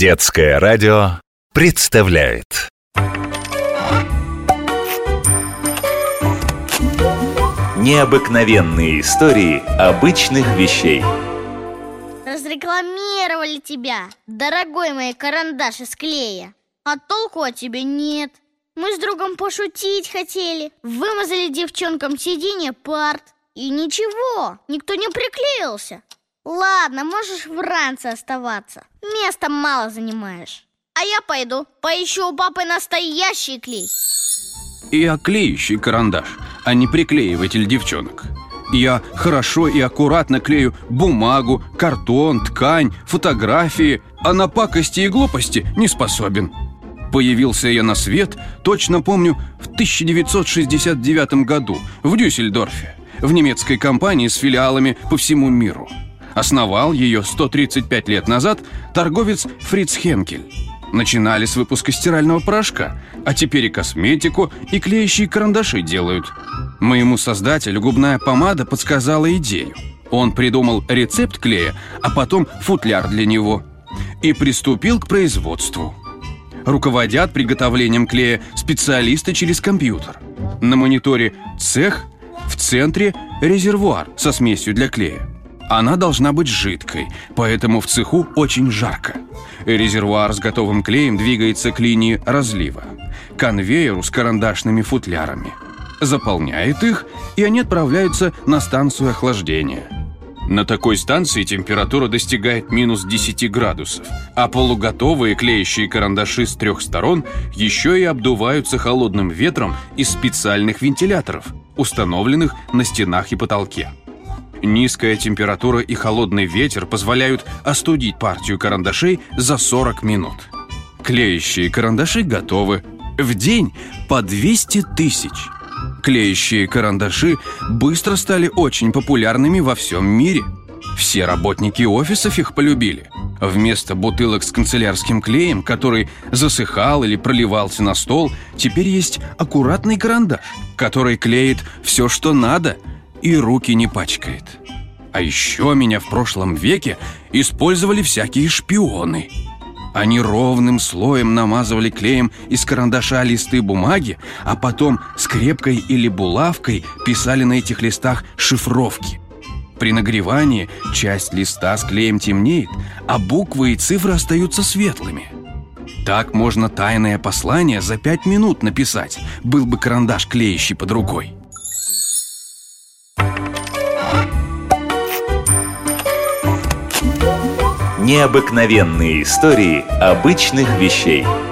Детское радио представляет. Необыкновенные истории обычных вещей. Разрекламировали тебя, дорогой мой карандаш из клея. А толку от тебя нет. Мы с другом пошутить хотели. Вымазали девчонкам сиденье парт. И ничего, никто не приклеился Ладно, можешь в ранце оставаться. Места мало занимаешь. А я пойду, поищу у папы настоящий клей. Я клеющий карандаш, а не приклеиватель девчонок. Я хорошо и аккуратно клею бумагу, картон, ткань, фотографии А на пакости и глупости не способен. Появился я на свет, точно помню, в 1969 году в Дюссельдорфе В немецкой компании с филиалами по всему миру – Основал ее 135 лет назад торговец Фриц Хенкель. Начинали с выпуска стирального порошка, а теперь и косметику, и клеящие карандаши делают. Моему создателю губная помада подсказала идею. Он придумал рецепт клея, а потом футляр для него. И приступил к производству. Руководят приготовлением клея специалисты через компьютер. На мониторе цех, в центре резервуар со смесью для клея. Она должна быть жидкой, поэтому в цеху очень жарко. Резервуар с готовым клеем двигается к линии разлива, конвейеру с карандашными футлярами. Заполняет их, и они отправляются на станцию охлаждения. На такой станции температура достигает минус 10 градусов, а полуготовые клеящие карандаши с трех сторон еще и обдуваются холодным ветром из специальных вентиляторов, установленных на стенах и потолке. Низкая температура и холодный ветер позволяют остудить партию карандашей за 40 минут. Клеящие карандаши готовы. В день по 200 тысяч. Клеящие карандаши быстро стали очень популярными во всем мире. Все работники офисов их полюбили. Вместо бутылок с канцелярским клеем, который засыхал или проливался на стол, теперь есть аккуратный карандаш, который клеит все, что надо – и руки не пачкает. А еще меня в прошлом веке использовали всякие шпионы. Они ровным слоем намазывали клеем из карандаша листы бумаги, а потом скрепкой или булавкой писали на этих листах шифровки. При нагревании часть листа с клеем темнеет, а буквы и цифры остаются светлыми. Так можно тайное послание за пять минут написать, был бы карандаш клеящий под рукой. Необыкновенные истории обычных вещей –